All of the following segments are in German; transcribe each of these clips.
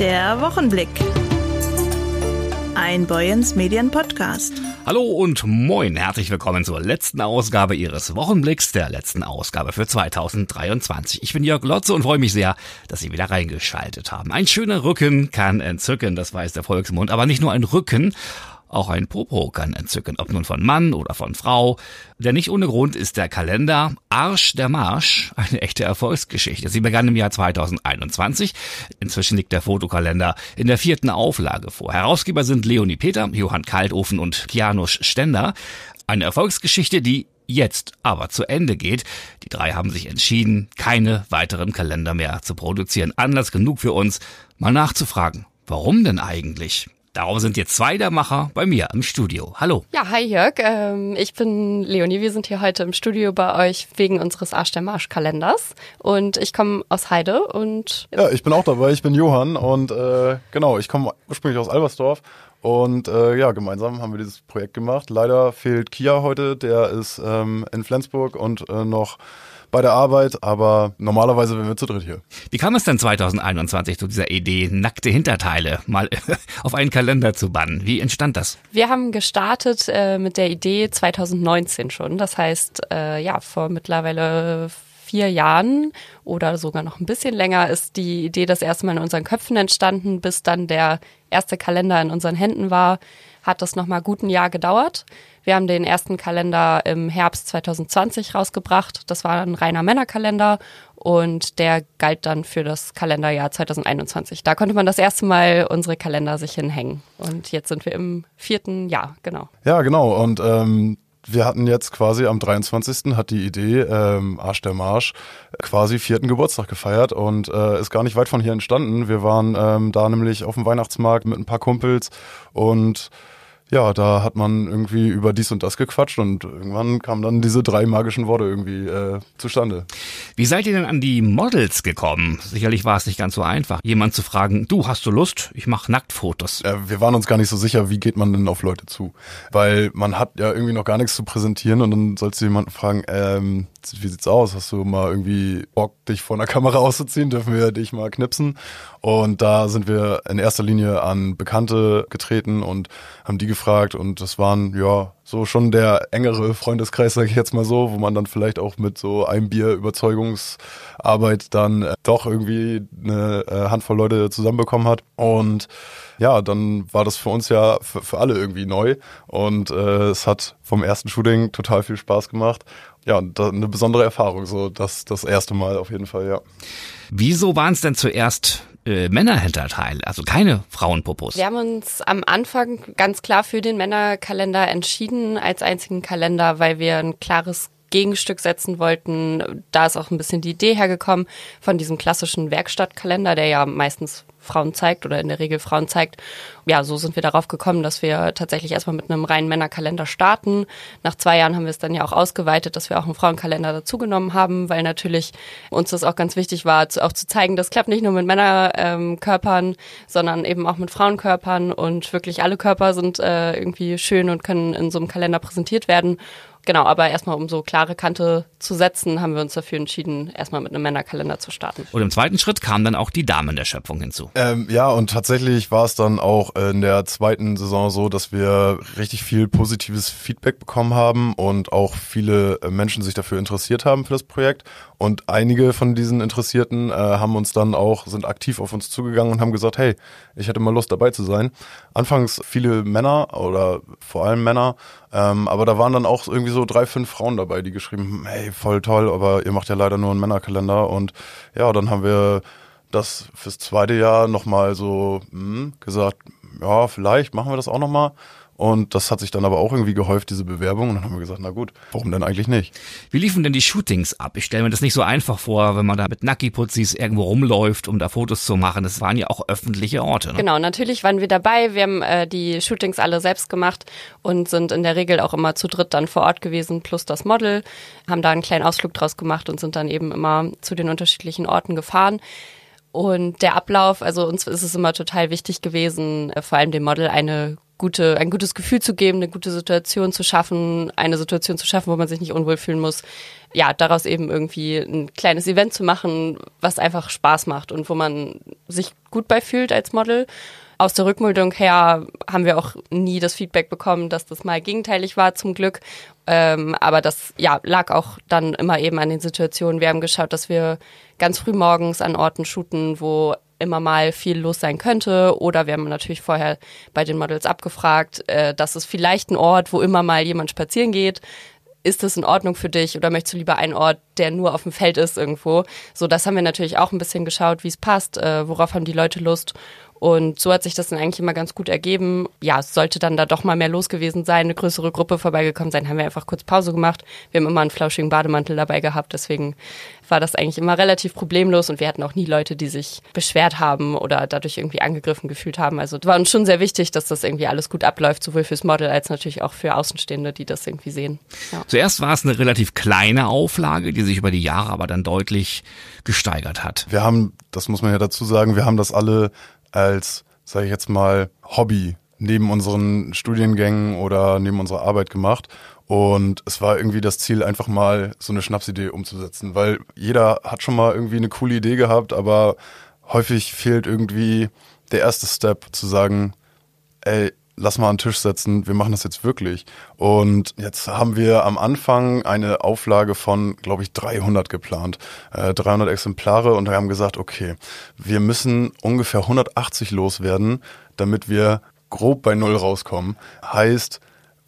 Der Wochenblick. Ein Boyens Medien Podcast. Hallo und moin, herzlich willkommen zur letzten Ausgabe Ihres Wochenblicks, der letzten Ausgabe für 2023. Ich bin Jörg Lotze und freue mich sehr, dass Sie wieder reingeschaltet haben. Ein schöner Rücken kann entzücken, das weiß der Volksmund, aber nicht nur ein Rücken, auch ein Popo kann entzücken, ob nun von Mann oder von Frau. Denn nicht ohne Grund ist der Kalender Arsch der Marsch eine echte Erfolgsgeschichte. Sie begann im Jahr 2021. Inzwischen liegt der Fotokalender in der vierten Auflage vor. Herausgeber sind Leonie Peter, Johann Kaltofen und Kianusz Stender. Eine Erfolgsgeschichte, die jetzt aber zu Ende geht. Die drei haben sich entschieden, keine weiteren Kalender mehr zu produzieren. Anlass genug für uns, mal nachzufragen. Warum denn eigentlich? Darum sind jetzt zwei der Macher bei mir im Studio. Hallo. Ja, hi Jörg. Ähm, ich bin Leonie. Wir sind hier heute im Studio bei euch wegen unseres Arsch der Marsch Kalenders. Und ich komme aus Heide und. Ja, ich bin auch dabei. Ich bin Johann und äh, genau, ich komme ursprünglich aus Albersdorf. Und äh, ja, gemeinsam haben wir dieses Projekt gemacht. Leider fehlt Kia heute, der ist ähm, in Flensburg und äh, noch bei der Arbeit, aber normalerweise wären wir zu dritt hier. Wie kam es denn 2021 zu dieser Idee, nackte Hinterteile mal auf einen Kalender zu bannen? Wie entstand das? Wir haben gestartet äh, mit der Idee 2019 schon. Das heißt, äh, ja, vor mittlerweile vier Jahren oder sogar noch ein bisschen länger ist die Idee das erste Mal in unseren Köpfen entstanden, bis dann der erste Kalender in unseren Händen war, hat das nochmal gut ein Jahr gedauert. Wir haben den ersten Kalender im Herbst 2020 rausgebracht. Das war ein reiner Männerkalender und der galt dann für das Kalenderjahr 2021. Da konnte man das erste Mal unsere Kalender sich hinhängen. Und jetzt sind wir im vierten Jahr, genau. Ja, genau. Und ähm, wir hatten jetzt quasi am 23. hat die Idee, ähm, Arsch der Marsch, quasi vierten Geburtstag gefeiert und äh, ist gar nicht weit von hier entstanden. Wir waren ähm, da nämlich auf dem Weihnachtsmarkt mit ein paar Kumpels und ja, da hat man irgendwie über dies und das gequatscht und irgendwann kamen dann diese drei magischen Worte irgendwie äh, zustande. Wie seid ihr denn an die Models gekommen? Sicherlich war es nicht ganz so einfach, jemand zu fragen, du hast du Lust, ich mache Nacktfotos. Äh, wir waren uns gar nicht so sicher, wie geht man denn auf Leute zu, weil man hat ja irgendwie noch gar nichts zu präsentieren und dann sollst du jemanden fragen, ähm, wie sieht's aus? Hast du mal irgendwie Bock, dich vor einer Kamera auszuziehen? Dürfen wir dich mal knipsen? Und da sind wir in erster Linie an Bekannte getreten und haben die gefragt und das waren, ja, so schon der engere Freundeskreis, sage ich jetzt mal so, wo man dann vielleicht auch mit so einem Bier Überzeugungsarbeit dann äh, doch irgendwie eine äh, Handvoll Leute zusammenbekommen hat. Und ja, dann war das für uns ja für, für alle irgendwie neu und äh, es hat vom ersten Shooting total viel Spaß gemacht. Ja, eine besondere Erfahrung, so das das erste Mal auf jeden Fall, ja. Wieso waren es denn zuerst äh, Männerhinterteile, also keine Frauenpopos. Wir haben uns am Anfang ganz klar für den Männerkalender entschieden als einzigen Kalender, weil wir ein klares Gegenstück setzen wollten. Da ist auch ein bisschen die Idee hergekommen von diesem klassischen Werkstattkalender, der ja meistens Frauen zeigt oder in der Regel Frauen zeigt. Ja, so sind wir darauf gekommen, dass wir tatsächlich erstmal mit einem reinen Männerkalender starten. Nach zwei Jahren haben wir es dann ja auch ausgeweitet, dass wir auch einen Frauenkalender dazugenommen haben, weil natürlich uns das auch ganz wichtig war, auch zu zeigen, das klappt nicht nur mit Männerkörpern, sondern eben auch mit Frauenkörpern und wirklich alle Körper sind äh, irgendwie schön und können in so einem Kalender präsentiert werden. Genau, aber erstmal um so klare Kante zu setzen, haben wir uns dafür entschieden, erstmal mit einem Männerkalender zu starten. Und im zweiten Schritt kamen dann auch die Damen der Schöpfung hinzu. Ähm, ja, und tatsächlich war es dann auch in der zweiten Saison so, dass wir richtig viel positives Feedback bekommen haben und auch viele Menschen sich dafür interessiert haben für das Projekt. Und einige von diesen Interessierten äh, haben uns dann auch, sind aktiv auf uns zugegangen und haben gesagt, hey, ich hätte mal Lust dabei zu sein. Anfangs viele Männer oder vor allem Männer, ähm, aber da waren dann auch irgendwie so drei, fünf Frauen dabei, die geschrieben hey, voll toll, aber ihr macht ja leider nur einen Männerkalender. Und ja, dann haben wir das fürs zweite Jahr nochmal so hm, gesagt, ja, vielleicht machen wir das auch nochmal. Und das hat sich dann aber auch irgendwie gehäuft, diese Bewerbung. Und dann haben wir gesagt, na gut, warum denn eigentlich nicht? Wie liefen denn die Shootings ab? Ich stelle mir das nicht so einfach vor, wenn man da mit Nacki-Putzis irgendwo rumläuft, um da Fotos zu machen. Das waren ja auch öffentliche Orte. Ne? Genau, natürlich waren wir dabei. Wir haben äh, die Shootings alle selbst gemacht und sind in der Regel auch immer zu dritt dann vor Ort gewesen, plus das Model. Haben da einen kleinen Ausflug draus gemacht und sind dann eben immer zu den unterschiedlichen Orten gefahren. Und der Ablauf, also uns ist es immer total wichtig gewesen, äh, vor allem dem Model eine gute, ein gutes Gefühl zu geben, eine gute Situation zu schaffen, eine Situation zu schaffen, wo man sich nicht unwohl fühlen muss. Ja, daraus eben irgendwie ein kleines Event zu machen, was einfach Spaß macht und wo man sich gut bei fühlt als Model. Aus der Rückmeldung her haben wir auch nie das Feedback bekommen, dass das mal gegenteilig war, zum Glück. Ähm, aber das ja, lag auch dann immer eben an den Situationen. Wir haben geschaut, dass wir ganz früh morgens an Orten shooten, wo immer mal viel los sein könnte. Oder wir haben natürlich vorher bei den Models abgefragt, äh, dass es vielleicht ein Ort, wo immer mal jemand spazieren geht. Ist das in Ordnung für dich oder möchtest du lieber einen Ort, der nur auf dem Feld ist irgendwo? So, das haben wir natürlich auch ein bisschen geschaut, wie es passt, äh, worauf haben die Leute Lust. Und so hat sich das dann eigentlich immer ganz gut ergeben. Ja, es sollte dann da doch mal mehr los gewesen sein, eine größere Gruppe vorbeigekommen sein, haben wir einfach kurz Pause gemacht. Wir haben immer einen flauschigen Bademantel dabei gehabt, deswegen war das eigentlich immer relativ problemlos und wir hatten auch nie Leute, die sich beschwert haben oder dadurch irgendwie angegriffen gefühlt haben. Also es war uns schon sehr wichtig, dass das irgendwie alles gut abläuft, sowohl fürs Model als natürlich auch für Außenstehende, die das irgendwie sehen. Ja. Zuerst war es eine relativ kleine Auflage, die sich über die Jahre aber dann deutlich gesteigert hat. Wir haben, das muss man ja dazu sagen, wir haben das alle als, sage ich jetzt mal, Hobby neben unseren Studiengängen oder neben unserer Arbeit gemacht. Und es war irgendwie das Ziel, einfach mal so eine Schnapsidee umzusetzen, weil jeder hat schon mal irgendwie eine coole Idee gehabt, aber häufig fehlt irgendwie der erste Step zu sagen, ey, lass mal an den Tisch setzen, wir machen das jetzt wirklich. Und jetzt haben wir am Anfang eine Auflage von, glaube ich, 300 geplant, äh, 300 Exemplare und wir haben gesagt, okay, wir müssen ungefähr 180 loswerden, damit wir grob bei Null rauskommen. Heißt,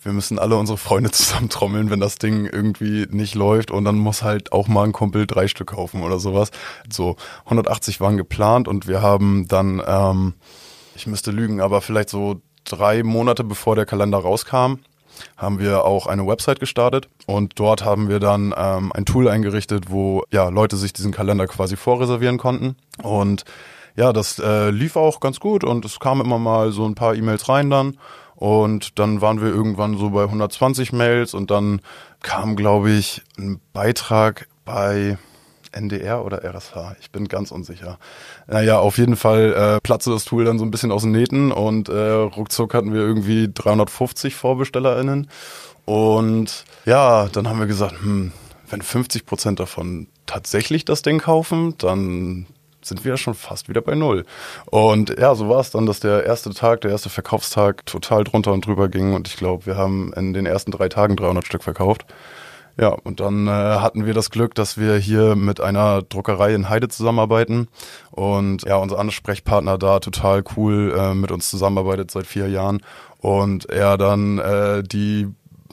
wir müssen alle unsere Freunde zusammentrommeln, wenn das Ding irgendwie nicht läuft und dann muss halt auch mal ein Kumpel drei Stück kaufen oder sowas. So 180 waren geplant und wir haben dann, ähm, ich müsste lügen, aber vielleicht so drei Monate bevor der Kalender rauskam, haben wir auch eine Website gestartet und dort haben wir dann ähm, ein Tool eingerichtet, wo ja Leute sich diesen Kalender quasi vorreservieren konnten. Und ja, das äh, lief auch ganz gut und es kamen immer mal so ein paar E-Mails rein dann. Und dann waren wir irgendwann so bei 120 Mails und dann kam, glaube ich, ein Beitrag bei NDR oder RSH, ich bin ganz unsicher. Naja, auf jeden Fall äh, platzte das Tool dann so ein bisschen aus den Nähten und äh, ruckzuck hatten wir irgendwie 350 VorbestellerInnen. Und ja, dann haben wir gesagt, hm, wenn 50 Prozent davon tatsächlich das Ding kaufen, dann sind wir schon fast wieder bei Null. Und ja, so war es dann, dass der erste Tag, der erste Verkaufstag total drunter und drüber ging. Und ich glaube, wir haben in den ersten drei Tagen 300 Stück verkauft. Ja, und dann äh, hatten wir das Glück, dass wir hier mit einer Druckerei in Heide zusammenarbeiten. Und ja, unser Ansprechpartner da total cool äh, mit uns zusammenarbeitet seit vier Jahren. Und er dann äh, die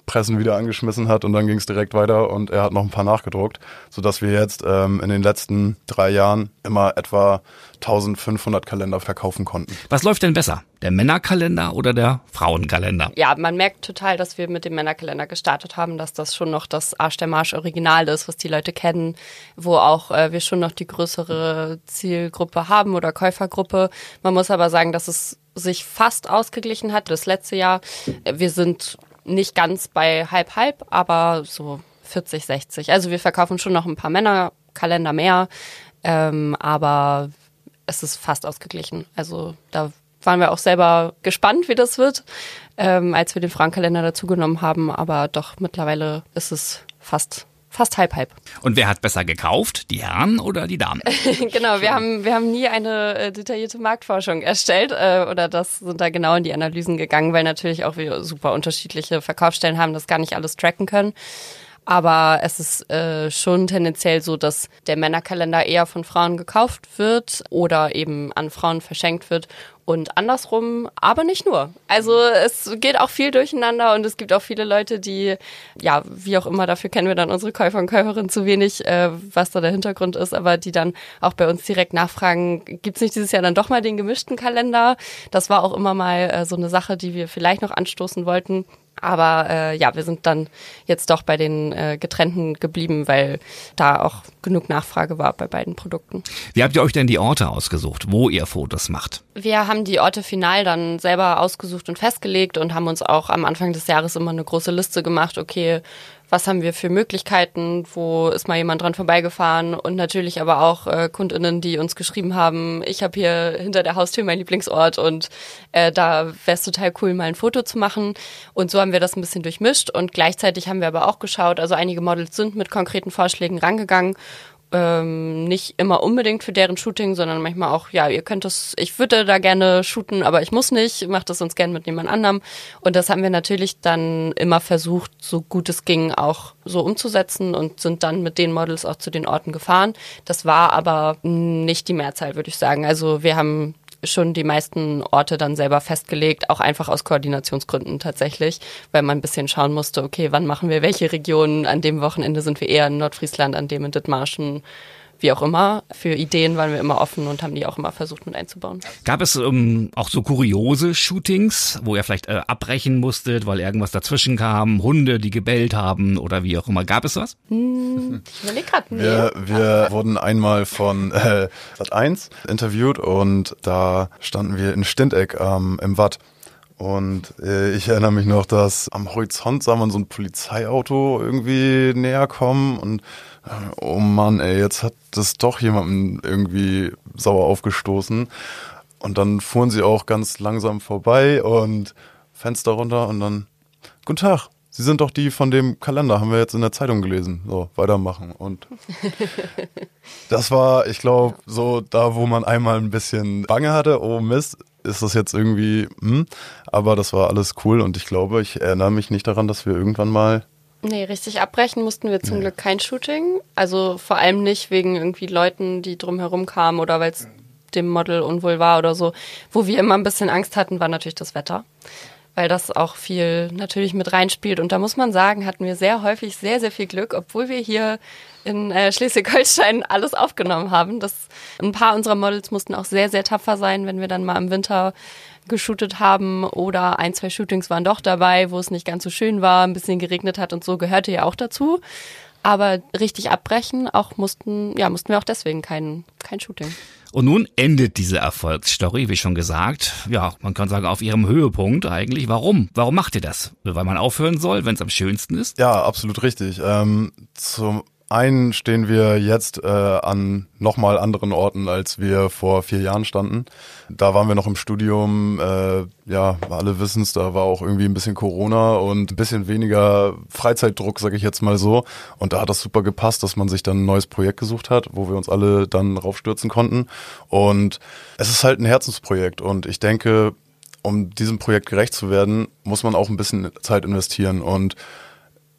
Pressen wieder angeschmissen hat und dann ging es direkt weiter und er hat noch ein paar nachgedruckt, sodass wir jetzt ähm, in den letzten drei Jahren immer etwa 1500 Kalender verkaufen konnten. Was läuft denn besser? Der Männerkalender oder der Frauenkalender? Ja, man merkt total, dass wir mit dem Männerkalender gestartet haben, dass das schon noch das Arsch der Marsch Original ist, was die Leute kennen, wo auch äh, wir schon noch die größere Zielgruppe haben oder Käufergruppe. Man muss aber sagen, dass es sich fast ausgeglichen hat das letzte Jahr. Wir sind nicht ganz bei halb halb, aber so 40, 60. Also wir verkaufen schon noch ein paar Männerkalender mehr, ähm, aber es ist fast ausgeglichen. Also da waren wir auch selber gespannt, wie das wird, ähm, als wir den Frauenkalender dazugenommen haben, aber doch mittlerweile ist es fast fast halb halb. Und wer hat besser gekauft, die Herren oder die Damen? genau, wir haben wir haben nie eine äh, detaillierte Marktforschung erstellt äh, oder das sind da genau in die Analysen gegangen, weil natürlich auch wir super unterschiedliche Verkaufsstellen haben, das gar nicht alles tracken können. Aber es ist äh, schon tendenziell so, dass der Männerkalender eher von Frauen gekauft wird oder eben an Frauen verschenkt wird und andersrum, aber nicht nur. Also es geht auch viel durcheinander und es gibt auch viele Leute, die, ja, wie auch immer, dafür kennen wir dann unsere Käufer und Käuferinnen zu wenig, äh, was da der Hintergrund ist, aber die dann auch bei uns direkt nachfragen, gibt's nicht dieses Jahr dann doch mal den gemischten Kalender? Das war auch immer mal äh, so eine Sache, die wir vielleicht noch anstoßen wollten. Aber äh, ja, wir sind dann jetzt doch bei den äh, getrennten geblieben, weil da auch genug Nachfrage war bei beiden Produkten. Wie habt ihr euch denn die Orte ausgesucht, wo ihr Fotos macht? Wir haben die Orte final dann selber ausgesucht und festgelegt und haben uns auch am Anfang des Jahres immer eine große Liste gemacht, okay, was haben wir für Möglichkeiten, wo ist mal jemand dran vorbeigefahren? Und natürlich aber auch äh, KundInnen, die uns geschrieben haben, ich habe hier hinter der Haustür meinen Lieblingsort und äh, da wäre es total cool, mal ein Foto zu machen. Und so haben wir das ein bisschen durchmischt. Und gleichzeitig haben wir aber auch geschaut, also einige Models sind mit konkreten Vorschlägen rangegangen ähm, nicht immer unbedingt für deren Shooting, sondern manchmal auch, ja, ihr könnt das, ich würde da gerne shooten, aber ich muss nicht, macht das uns gerne mit jemand anderem. Und das haben wir natürlich dann immer versucht, so gut es ging, auch so umzusetzen und sind dann mit den Models auch zu den Orten gefahren. Das war aber nicht die Mehrzahl, würde ich sagen. Also wir haben schon die meisten Orte dann selber festgelegt, auch einfach aus Koordinationsgründen tatsächlich, weil man ein bisschen schauen musste, okay, wann machen wir welche Regionen, an dem Wochenende sind wir eher in Nordfriesland, an dem in Dithmarschen wie auch immer. Für Ideen waren wir immer offen und haben die auch immer versucht mit einzubauen. Gab es ähm, auch so kuriose Shootings, wo ihr vielleicht äh, abbrechen musstet, weil irgendwas dazwischen kam, Hunde, die gebellt haben oder wie auch immer? Gab es was? Hm, ich überlege gerade. Nee. Wir, wir wurden einmal von äh, Sat1 interviewt und da standen wir in Stinteck ähm, im Watt. Und äh, ich erinnere mich noch, dass am Horizont sah man so ein Polizeiauto irgendwie näher kommen und oh Mann, ey, jetzt hat das doch jemanden irgendwie sauer aufgestoßen. Und dann fuhren sie auch ganz langsam vorbei und Fenster runter und dann, guten Tag, Sie sind doch die von dem Kalender, haben wir jetzt in der Zeitung gelesen. So, weitermachen. Und das war, ich glaube, so da, wo man einmal ein bisschen Bange hatte, oh Mist, ist das jetzt irgendwie, hm? aber das war alles cool und ich glaube, ich erinnere mich nicht daran, dass wir irgendwann mal Nee, richtig abbrechen mussten wir zum nee. Glück kein Shooting. Also vor allem nicht wegen irgendwie Leuten, die drumherum kamen oder weil es dem Model unwohl war oder so. Wo wir immer ein bisschen Angst hatten, war natürlich das Wetter. Weil das auch viel natürlich mit reinspielt. Und da muss man sagen, hatten wir sehr häufig sehr, sehr viel Glück, obwohl wir hier in äh, Schleswig-Holstein alles aufgenommen haben. Das, ein paar unserer Models mussten auch sehr, sehr tapfer sein, wenn wir dann mal im Winter geshootet haben oder ein, zwei Shootings waren doch dabei, wo es nicht ganz so schön war, ein bisschen geregnet hat und so gehörte ja auch dazu. Aber richtig abbrechen, auch mussten, ja, mussten wir auch deswegen kein, kein Shooting. Und nun endet diese Erfolgsstory, wie schon gesagt, ja, man kann sagen, auf ihrem Höhepunkt eigentlich. Warum? Warum macht ihr das? Weil man aufhören soll, wenn es am schönsten ist? Ja, absolut richtig. Ähm, zum einen stehen wir jetzt äh, an nochmal anderen Orten, als wir vor vier Jahren standen. Da waren wir noch im Studium, äh, ja, alle wissen es, da war auch irgendwie ein bisschen Corona und ein bisschen weniger Freizeitdruck, sage ich jetzt mal so. Und da hat das super gepasst, dass man sich dann ein neues Projekt gesucht hat, wo wir uns alle dann raufstürzen konnten. Und es ist halt ein Herzensprojekt und ich denke, um diesem Projekt gerecht zu werden, muss man auch ein bisschen Zeit investieren und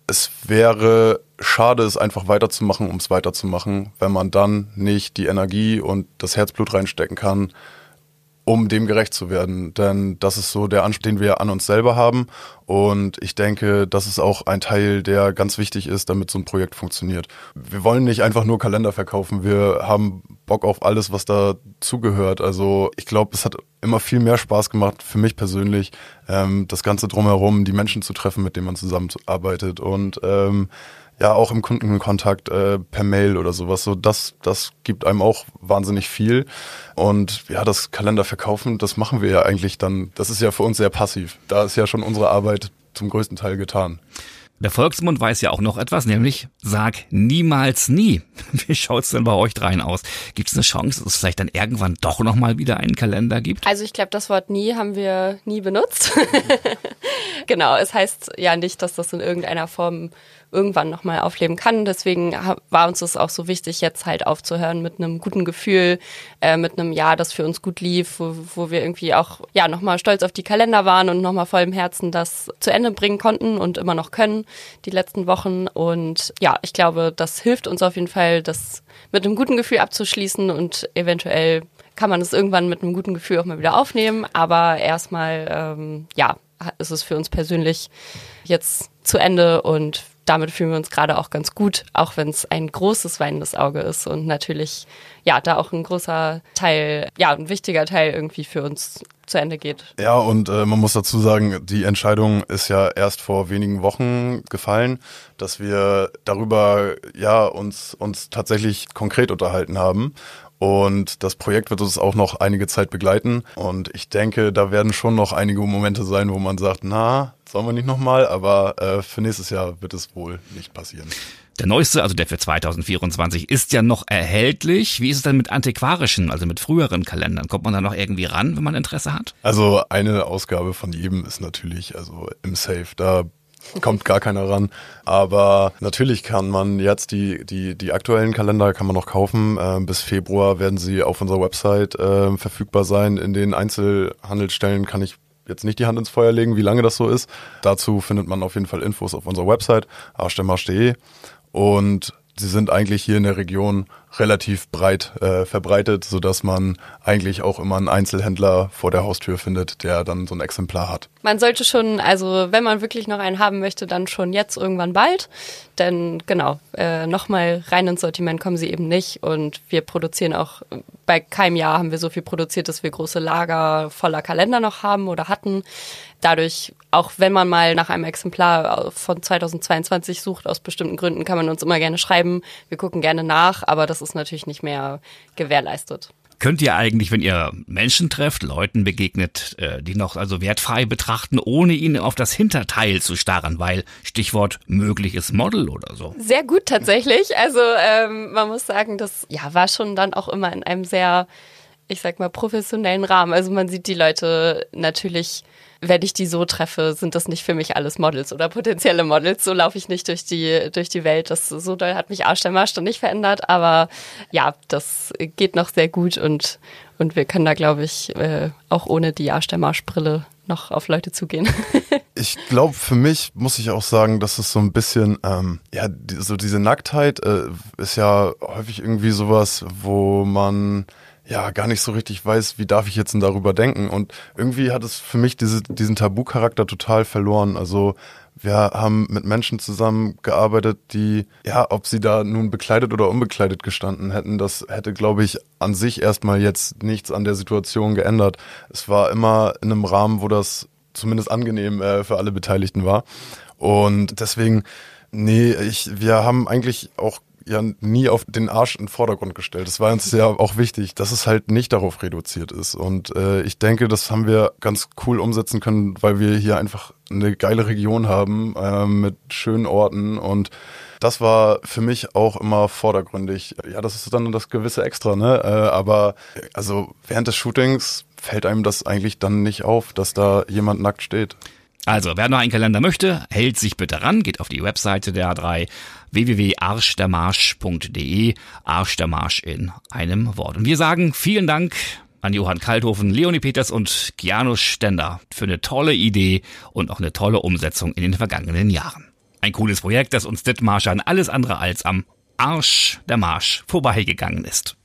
es wäre schade, es einfach weiterzumachen, um es weiterzumachen, wenn man dann nicht die Energie und das Herzblut reinstecken kann, um dem gerecht zu werden. Denn das ist so der Anspruch, den wir an uns selber haben. Und ich denke, das ist auch ein Teil, der ganz wichtig ist, damit so ein Projekt funktioniert. Wir wollen nicht einfach nur Kalender verkaufen. Wir haben Bock auf alles, was da zugehört. Also ich glaube, es hat immer viel mehr Spaß gemacht, für mich persönlich, ähm, das Ganze drumherum, die Menschen zu treffen, mit denen man zusammenarbeitet. Und ähm, ja auch im Kundenkontakt äh, per Mail oder sowas. So das, das gibt einem auch wahnsinnig viel. Und ja, das Kalender verkaufen, das machen wir ja eigentlich dann. Das ist ja für uns sehr passiv. Da ist ja schon unsere Arbeit zum größten Teil getan. Der Volksmund weiß ja auch noch etwas, nämlich sag niemals nie. Wie schaut's denn bei euch dreien aus? Gibt es eine Chance, dass es vielleicht dann irgendwann doch nochmal wieder einen Kalender gibt? Also ich glaube, das Wort nie haben wir nie benutzt. genau, es heißt ja nicht, dass das in irgendeiner Form irgendwann nochmal aufleben kann. Deswegen war uns das auch so wichtig, jetzt halt aufzuhören mit einem guten Gefühl, äh, mit einem Jahr, das für uns gut lief, wo, wo wir irgendwie auch ja nochmal stolz auf die Kalender waren und nochmal voll im Herzen das zu Ende bringen konnten und immer noch können die letzten Wochen. Und ja, ich glaube, das hilft uns auf jeden Fall, das mit einem guten Gefühl abzuschließen und eventuell kann man es irgendwann mit einem guten Gefühl auch mal wieder aufnehmen. Aber erstmal, ähm, ja, ist es für uns persönlich jetzt zu Ende und damit fühlen wir uns gerade auch ganz gut, auch wenn es ein großes weinendes Auge ist und natürlich, ja, da auch ein großer Teil, ja, ein wichtiger Teil irgendwie für uns zu Ende geht. Ja, und äh, man muss dazu sagen, die Entscheidung ist ja erst vor wenigen Wochen gefallen, dass wir darüber, ja, uns, uns tatsächlich konkret unterhalten haben Und das Projekt wird uns auch noch einige Zeit begleiten. Und ich denke, da werden schon noch einige Momente sein, wo man sagt, na, sollen wir nicht nochmal, aber äh, für nächstes Jahr wird es wohl nicht passieren. Der neueste, also der für 2024, ist ja noch erhältlich. Wie ist es denn mit antiquarischen, also mit früheren Kalendern? Kommt man da noch irgendwie ran, wenn man Interesse hat? Also eine Ausgabe von jedem ist natürlich also im Safe. Da kommt gar keiner ran. Aber natürlich kann man jetzt die, die, die aktuellen Kalender kann man noch kaufen. Ähm, bis Februar werden sie auf unserer Website äh, verfügbar sein. In den Einzelhandelsstellen kann ich jetzt nicht die Hand ins Feuer legen, wie lange das so ist. Dazu findet man auf jeden Fall Infos auf unserer Website arschdemarsch.de und sie sind eigentlich hier in der Region relativ breit äh, verbreitet, so dass man eigentlich auch immer einen Einzelhändler vor der Haustür findet, der dann so ein Exemplar hat. Man sollte schon, also wenn man wirklich noch einen haben möchte, dann schon jetzt irgendwann bald. Denn genau, äh, nochmal rein ins Sortiment kommen sie eben nicht. Und wir produzieren auch, bei keinem Jahr haben wir so viel produziert, dass wir große Lager voller Kalender noch haben oder hatten. Dadurch, auch wenn man mal nach einem Exemplar von 2022 sucht, aus bestimmten Gründen, kann man uns immer gerne schreiben. Wir gucken gerne nach, aber das ist natürlich nicht mehr gewährleistet. Könnt ihr eigentlich, wenn ihr Menschen trefft, Leuten begegnet, äh, die noch also wertfrei betrachten, ohne ihnen auf das Hinterteil zu starren, weil Stichwort mögliches Model oder so? Sehr gut tatsächlich. Also ähm, man muss sagen, das ja war schon dann auch immer in einem sehr, ich sag mal, professionellen Rahmen. Also man sieht die Leute natürlich wenn ich die so treffe, sind das nicht für mich alles Models oder potenzielle Models. So laufe ich nicht durch die, durch die Welt. Das so doll hat mich Arsch der Marsch dann nicht verändert. Aber ja, das geht noch sehr gut und, und wir können da, glaube ich, äh, auch ohne die Arsch der Marsch-Brille noch auf Leute zugehen. ich glaube, für mich muss ich auch sagen, dass es so ein bisschen, ähm, ja, die, so diese Nacktheit äh, ist ja häufig irgendwie sowas, wo man ja gar nicht so richtig weiß, wie darf ich jetzt denn darüber denken. Und irgendwie hat es für mich diese, diesen Tabu-Charakter total verloren. Also wir haben mit Menschen zusammengearbeitet, die, ja, ob sie da nun bekleidet oder unbekleidet gestanden hätten, das hätte, glaube ich, an sich erstmal jetzt nichts an der Situation geändert. Es war immer in einem Rahmen, wo das zumindest angenehm äh, für alle Beteiligten war. Und deswegen, nee, ich, wir haben eigentlich auch ja nie auf den Arsch in den Vordergrund gestellt. Das war uns ja auch wichtig, dass es halt nicht darauf reduziert ist. Und äh, ich denke, das haben wir ganz cool umsetzen können, weil wir hier einfach eine geile Region haben äh, mit schönen Orten und das war für mich auch immer vordergründig. Ja, das ist dann das gewisse Extra, ne? Äh, aber also während des Shootings fällt einem das eigentlich dann nicht auf, dass da jemand nackt steht. Also, wer noch einen Kalender möchte, hält sich bitte ran, geht auf die Webseite der A3 www.arschdermarsch.de, Arsch der Marsch in einem Wort. Und wir sagen vielen Dank an Johann Kalthofen, Leonie Peters und Kianus Stender für eine tolle Idee und auch eine tolle Umsetzung in den vergangenen Jahren. Ein cooles Projekt, das uns Dithmarschern alles andere als am Arsch der Marsch vorbeigegangen ist.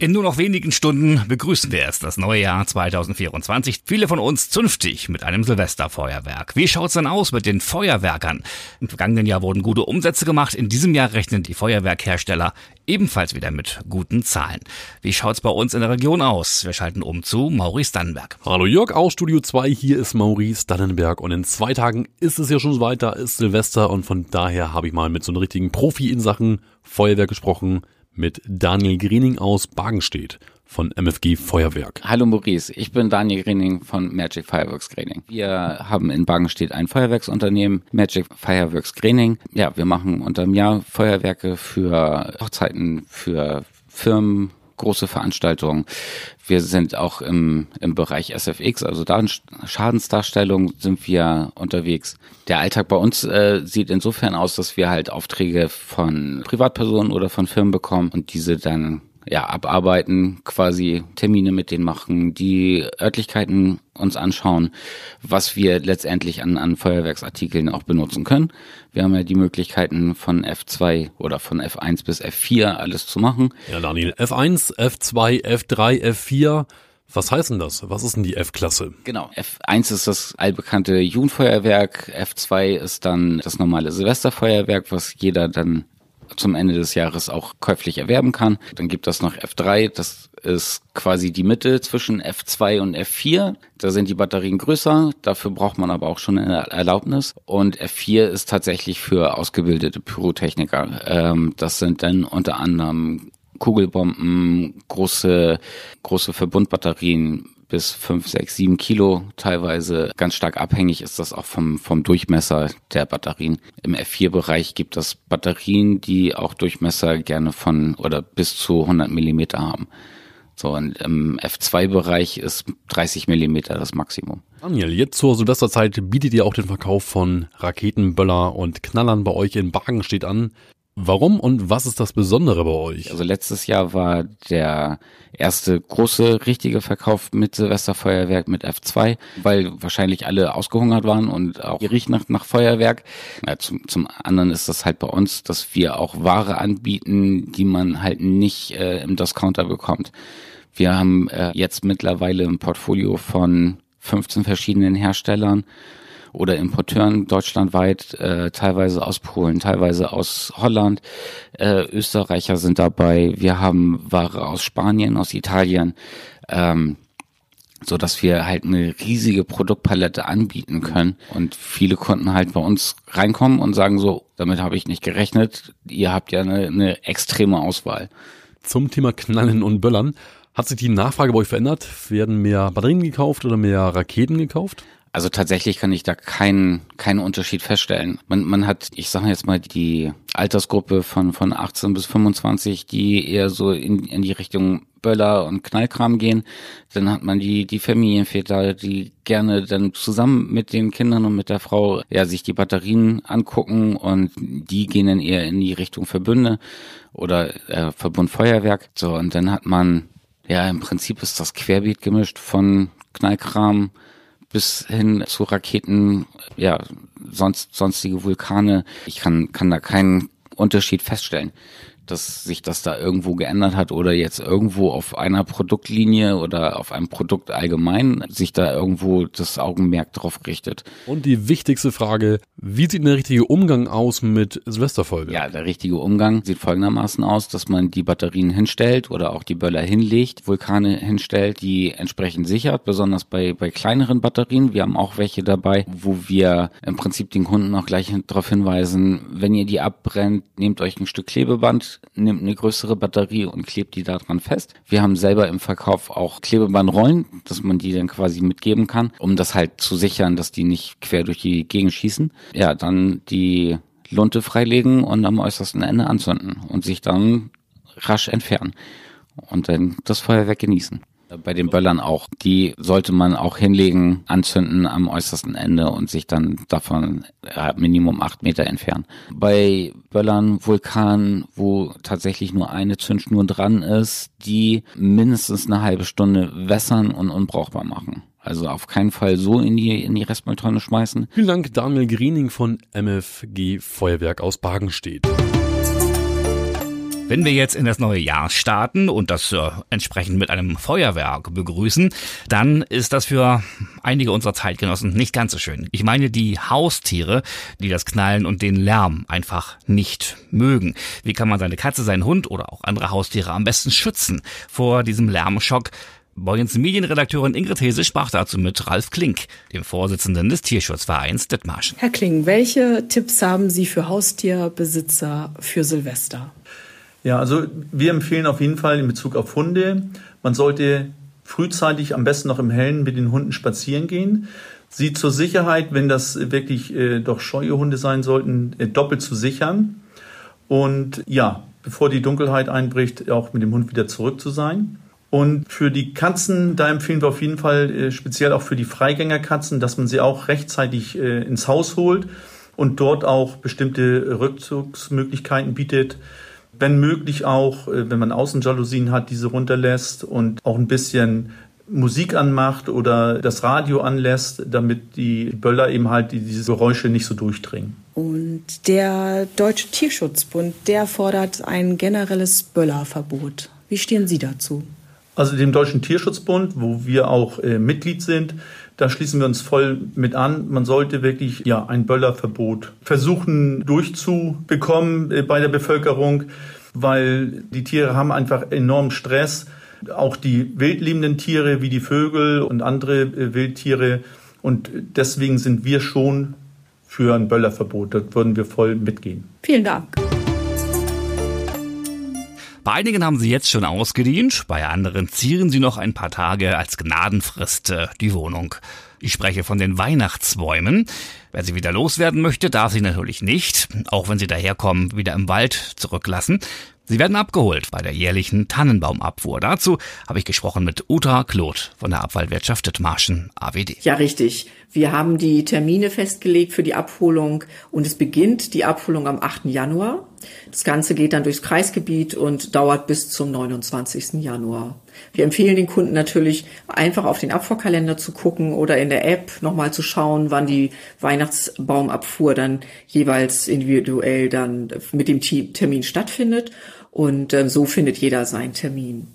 In nur noch wenigen Stunden begrüßen wir es, das neue Jahr 2024. Viele von uns zünftig mit einem Silvesterfeuerwerk. Wie schaut's denn aus mit den Feuerwerkern? Im vergangenen Jahr wurden gute Umsätze gemacht. In diesem Jahr rechnen die Feuerwerkhersteller ebenfalls wieder mit guten Zahlen. Wie schaut's bei uns in der Region aus? Wir schalten um zu Maurice Dannenberg. Hallo Jörg aus Studio 2. Hier ist Maurice Dannenberg und in zwei Tagen ist es ja schon weiter, ist Silvester und von daher habe ich mal mit so einem richtigen Profi in Sachen Feuerwerk gesprochen mit Daniel Griening aus Bagenstedt von MFG Feuerwerk. Hallo Maurice, ich bin Daniel Griening von Magic Fireworks Greening. Wir haben in Bagenstedt ein Feuerwerksunternehmen, Magic Fireworks Greening. Ja, wir machen unterm Jahr Feuerwerke für Hochzeiten, für Firmen, große Veranstaltungen. Wir sind auch im, im Bereich SFX, also da Schadensdarstellung sind wir unterwegs. Der Alltag bei uns äh, sieht insofern aus, dass wir halt Aufträge von Privatpersonen oder von Firmen bekommen und diese dann ja, abarbeiten, quasi Termine mit denen machen, die Örtlichkeiten uns anschauen, was wir letztendlich an, an Feuerwerksartikeln auch benutzen können. Wir haben ja die Möglichkeiten von F2 oder von F1 bis F4 alles zu machen. Ja, Daniel, F1, F2, F3, F4. Was heißt denn das? Was ist denn die F-Klasse? Genau, F1 ist das allbekannte Jugendfeuerwerk, F2 ist dann das normale Silvesterfeuerwerk, was jeder dann zum Ende des Jahres auch käuflich erwerben kann. Dann gibt es noch F3, das ist quasi die Mitte zwischen F2 und F4. Da sind die Batterien größer, dafür braucht man aber auch schon eine Erlaubnis. Und F4 ist tatsächlich für ausgebildete Pyrotechniker. Ähm, das sind dann unter anderem Kugelbomben, große, große Verbundbatterien, bis fünf, sechs, sieben Kilo. Teilweise ganz stark abhängig ist das auch vom, vom Durchmesser der Batterien. Im F4-Bereich gibt es Batterien, die auch Durchmesser gerne von oder bis zu 100 Millimeter haben. So, und im F2-Bereich ist 30 Millimeter das Maximum. Daniel, jetzt zur Silvesterzeit bietet ihr auch den Verkauf von Raketen, Böller und Knallern bei euch in Bargenstedt an. Warum und was ist das Besondere bei euch? Also letztes Jahr war der erste große richtige Verkauf mit Silvesterfeuerwerk mit F2, weil wahrscheinlich alle ausgehungert waren und auch riecht nach, nach Feuerwerk. Ja, zum, zum anderen ist das halt bei uns, dass wir auch Ware anbieten, die man halt nicht äh, im Discounter bekommt. Wir haben äh, jetzt mittlerweile ein Portfolio von 15 verschiedenen Herstellern oder Importeuren deutschlandweit, äh, teilweise aus Polen, teilweise aus Holland. Äh, Österreicher sind dabei. Wir haben Ware aus Spanien, aus Italien. Ähm, so dass wir halt eine riesige Produktpalette anbieten können und viele Kunden halt bei uns reinkommen und sagen so, damit habe ich nicht gerechnet. Ihr habt ja eine, eine extreme Auswahl. Zum Thema Knallen und Böllern. Hat sich die Nachfrage bei euch verändert? Werden mehr Batterien gekauft oder mehr Raketen gekauft? Also tatsächlich kann ich da keinen keinen Unterschied feststellen. Man, man hat, ich sage jetzt mal, die Altersgruppe von von 18 bis 25, die eher so in, in die Richtung Böller und Knallkram gehen. Dann hat man die die Familienväter, die gerne dann zusammen mit den Kindern und mit der Frau ja sich die Batterien angucken und die gehen dann eher in die Richtung Verbünde oder äh, Verbund Feuerwerk. So und dann hat man ja im Prinzip ist das querbeet gemischt von Knallkram bis hin zu Raketen, ja, sonst, sonstige Vulkane. Ich kann, kann da keinen Unterschied feststellen dass sich das da irgendwo geändert hat oder jetzt irgendwo auf einer Produktlinie oder auf einem Produkt allgemein sich da irgendwo das Augenmerk drauf richtet. Und die wichtigste Frage, wie sieht der richtige Umgang aus mit Silvesterfolge? Ja, der richtige Umgang sieht folgendermaßen aus, dass man die Batterien hinstellt oder auch die Böller hinlegt, Vulkane hinstellt, die entsprechend sichert, besonders bei, bei kleineren Batterien. Wir haben auch welche dabei, wo wir im Prinzip den Kunden auch gleich darauf hinweisen, wenn ihr die abbrennt, nehmt euch ein Stück Klebeband, nimmt eine größere Batterie und klebt die da dran fest. Wir haben selber im Verkauf auch Klebebandrollen, dass man die dann quasi mitgeben kann, um das halt zu sichern, dass die nicht quer durch die Gegend schießen. Ja, dann die Lunte freilegen und am äußersten Ende anzünden und sich dann rasch entfernen und dann das Feuerwerk genießen. Bei den Böllern auch. Die sollte man auch hinlegen, anzünden am äußersten Ende und sich dann davon ja, Minimum acht Meter entfernen. Bei Böllern, Vulkanen, wo tatsächlich nur eine Zündschnur dran ist, die mindestens eine halbe Stunde wässern und unbrauchbar machen. Also auf keinen Fall so in die, in die Restmülltonne schmeißen. Vielen Dank, Daniel Griening von MFG Feuerwerk aus Bagenstedt. Wenn wir jetzt in das neue Jahr starten und das äh, entsprechend mit einem Feuerwerk begrüßen, dann ist das für einige unserer Zeitgenossen nicht ganz so schön. Ich meine die Haustiere, die das Knallen und den Lärm einfach nicht mögen. Wie kann man seine Katze, seinen Hund oder auch andere Haustiere am besten schützen vor diesem Lärmschock? Boyens Medienredakteurin Ingrid Hese sprach dazu mit Ralf Klink, dem Vorsitzenden des Tierschutzvereins Dithmarschen. Herr Klink, welche Tipps haben Sie für Haustierbesitzer für Silvester? Ja, also wir empfehlen auf jeden Fall in Bezug auf Hunde, man sollte frühzeitig am besten noch im Hellen mit den Hunden spazieren gehen. Sie zur Sicherheit, wenn das wirklich äh, doch scheue Hunde sein sollten, äh, doppelt zu sichern. Und ja, bevor die Dunkelheit einbricht, auch mit dem Hund wieder zurück zu sein. Und für die Katzen, da empfehlen wir auf jeden Fall äh, speziell auch für die Freigängerkatzen, dass man sie auch rechtzeitig äh, ins Haus holt und dort auch bestimmte Rückzugsmöglichkeiten bietet wenn möglich auch, äh, wenn man Außenjalousien hat, diese runterlässt und auch ein bisschen Musik anmacht oder das Radio anlässt, damit die Böller eben halt diese Geräusche nicht so durchdringen. Und der Deutsche Tierschutzbund, der fordert ein generelles Böllerverbot. Wie stehen Sie dazu? Also dem Deutschen Tierschutzbund, wo wir auch äh, Mitglied sind, da schließen wir uns voll mit an. Man sollte wirklich ja ein Böllerverbot versuchen durchzubekommen äh, bei der Bevölkerung, weil die Tiere haben einfach enormen Stress. Auch die wildlebenden Tiere wie die Vögel und andere äh, Wildtiere. Und deswegen sind wir schon für ein Böllerverbot. Da würden wir voll mitgehen. Vielen Dank. Bei einigen haben sie jetzt schon ausgedient, bei anderen zieren sie noch ein paar Tage als Gnadenfrist äh, die Wohnung. Ich spreche von den Weihnachtsbäumen. Wer sie wieder loswerden möchte, darf sie natürlich nicht, auch wenn sie daherkommen, wieder im Wald zurücklassen. Sie werden abgeholt bei der jährlichen Tannenbaumabfuhr. Dazu habe ich gesprochen mit Uta Kloth von der Abfallwirtschaft Dithmarschen AWD. Ja, richtig. Wir haben die Termine festgelegt für die Abholung und es beginnt die Abholung am 8. Januar. Das Ganze geht dann durchs Kreisgebiet und dauert bis zum 29. Januar. Wir empfehlen den Kunden natürlich einfach auf den Abfuhrkalender zu gucken oder in der App nochmal zu schauen, wann die Weihnachtsbaumabfuhr dann jeweils individuell dann mit dem Termin stattfindet. Und äh, so findet jeder seinen Termin.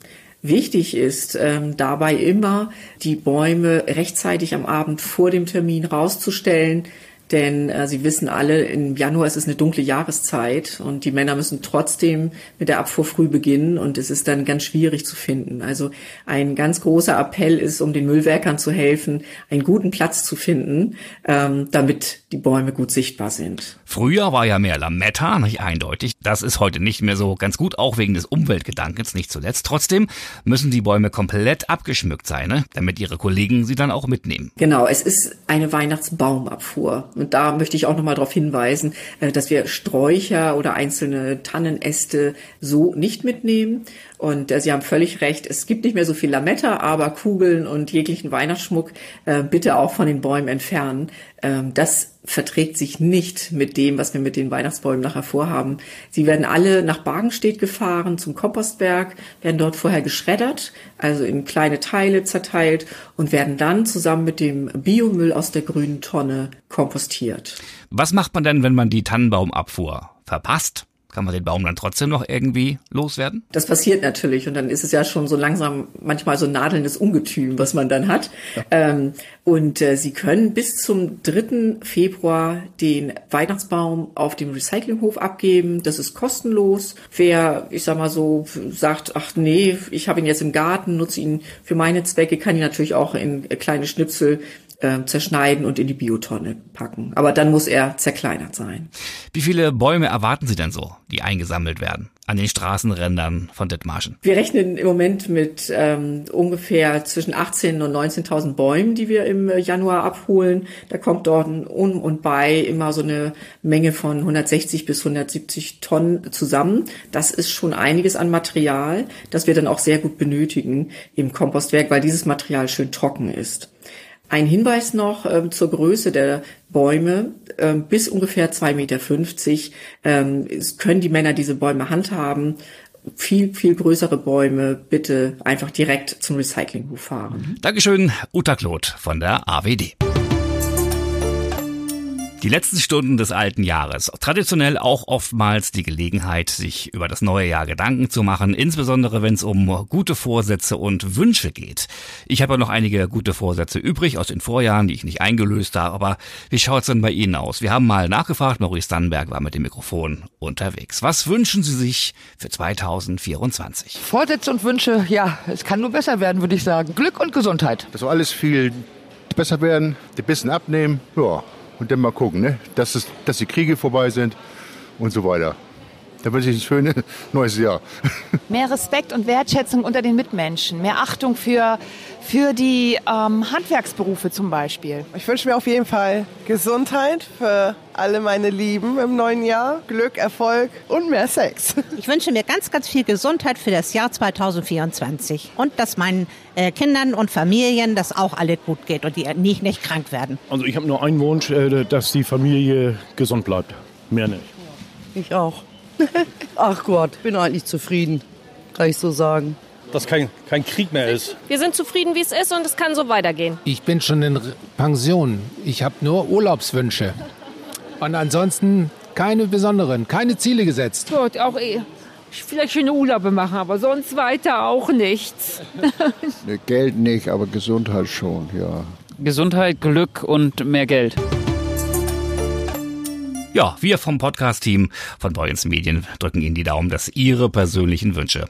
Wichtig ist ähm, dabei immer, die Bäume rechtzeitig am Abend vor dem Termin rauszustellen, denn äh, Sie wissen alle, im Januar ist es eine dunkle Jahreszeit und die Männer müssen trotzdem mit der Abfuhr früh beginnen und es ist dann ganz schwierig zu finden. Also ein ganz großer Appell ist, um den Müllwerkern zu helfen, einen guten Platz zu finden, ähm, damit die Bäume gut sichtbar sind. Früher war ja mehr Lametta, nicht eindeutig. Das ist heute nicht mehr so ganz gut, auch wegen des Umweltgedankens nicht zuletzt. Trotzdem müssen die Bäume komplett abgeschmückt sein, ne? damit ihre Kollegen sie dann auch mitnehmen. Genau, es ist eine Weihnachtsbaumabfuhr. Und da möchte ich auch nochmal darauf hinweisen, äh, dass wir Sträucher oder einzelne Tannenäste so nicht mitnehmen. Und äh, Sie haben völlig recht, es gibt nicht mehr so viel Lametta, aber Kugeln und jeglichen Weihnachtsschmuck äh, bitte auch von den Bäumen entfernen. Ähm, das verträgt sich nicht mit dem, was wir mit den Weihnachtsbäumen nachher vorhaben. Sie werden alle nach Bargenstedt gefahren zum Kompostberg, werden dort vorher geschreddert, also in kleine Teile zerteilt und werden dann zusammen mit dem Biomüll aus der grünen Tonne kompostiert. Was macht man denn, wenn man die Tannenbaumabfuhr verpasst? Kann man den Baum dann trotzdem noch irgendwie loswerden? Das passiert natürlich und dann ist es ja schon so langsam manchmal so nadelndes Ungetüm, was man dann hat. Ja. Ähm, und äh, Sie können bis zum 3. Februar den Weihnachtsbaum auf dem Recyclinghof abgeben. Das ist kostenlos. Wer, ich sag mal so, sagt, ach nee, ich habe ihn jetzt im Garten, nutze ihn für meine Zwecke, kann ihn natürlich auch in kleine Schnipsel äh, zerschneiden und in die Biotonne packen. Aber dann muss er zerkleinert sein. Wie viele Bäume erwarten Sie denn so, die eingesammelt werden? an den Straßenrändern von Dithmarschen? Wir rechnen im Moment mit ähm, ungefähr zwischen 18.000 und 19.000 Bäumen, die wir im Januar abholen. Da kommt dort um und bei immer so eine Menge von 160 bis 170 Tonnen zusammen. Das ist schon einiges an Material, das wir dann auch sehr gut benötigen im Kompostwerk, weil dieses Material schön trocken ist. Ein Hinweis noch ähm, zur Größe der Bäume. Ähm, bis ungefähr 2,50 Meter ähm, können die Männer diese Bäume handhaben. Viel, viel größere Bäume bitte einfach direkt zum Recyclinghof fahren. Dankeschön, Uta Kloth von der AWD. Die letzten Stunden des alten Jahres. Traditionell auch oftmals die Gelegenheit, sich über das neue Jahr Gedanken zu machen, insbesondere wenn es um gute Vorsätze und Wünsche geht. Ich habe noch einige gute Vorsätze übrig aus den Vorjahren, die ich nicht eingelöst habe, aber wie schaut's denn bei Ihnen aus? Wir haben mal nachgefragt, Maurice Dannenberg war mit dem Mikrofon unterwegs. Was wünschen Sie sich für 2024? Vorsätze und Wünsche, ja, es kann nur besser werden, würde ich sagen. Glück und Gesundheit. Das soll alles viel besser werden, ein bisschen abnehmen, ja und dann mal gucken, ne? dass, es, dass die Kriege vorbei sind und so weiter. Da wünsche ich ein schönes neues Jahr. Mehr Respekt und Wertschätzung unter den Mitmenschen, mehr Achtung für, für die ähm, Handwerksberufe zum Beispiel. Ich wünsche mir auf jeden Fall Gesundheit für alle meine Lieben im neuen Jahr, Glück, Erfolg und mehr Sex. Ich wünsche mir ganz, ganz viel Gesundheit für das Jahr 2024 und dass meinen äh, Kindern und Familien das auch alles gut geht und die nicht, nicht krank werden. Also ich habe nur einen Wunsch, äh, dass die Familie gesund bleibt. Mehr nicht. Ich auch. Ach Gott, bin eigentlich zufrieden, kann ich so sagen. Dass kein, kein Krieg mehr ist. Wir sind zufrieden, wie es ist und es kann so weitergehen. Ich bin schon in Pension. Ich habe nur Urlaubswünsche. Und ansonsten keine besonderen, keine Ziele gesetzt. Gut, auch eh vielleicht schöne Urlaube machen, aber sonst weiter auch nichts. Geld nicht, aber Gesundheit schon, ja. Gesundheit, Glück und mehr Geld. Ja, wir vom Podcast-Team von Boyens Medien drücken Ihnen die Daumen, dass Ihre persönlichen Wünsche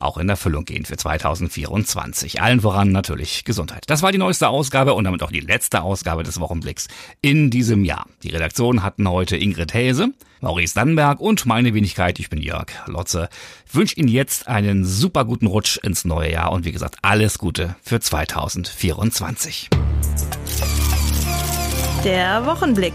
auch in Erfüllung gehen für 2024. Allen voran natürlich Gesundheit. Das war die neueste Ausgabe und damit auch die letzte Ausgabe des Wochenblicks in diesem Jahr. Die Redaktion hatten heute Ingrid Häse, Maurice Dannenberg und meine Wenigkeit. Ich bin Jörg Lotze. Wünsche Ihnen jetzt einen super guten Rutsch ins neue Jahr und wie gesagt alles Gute für 2024. Der Wochenblick.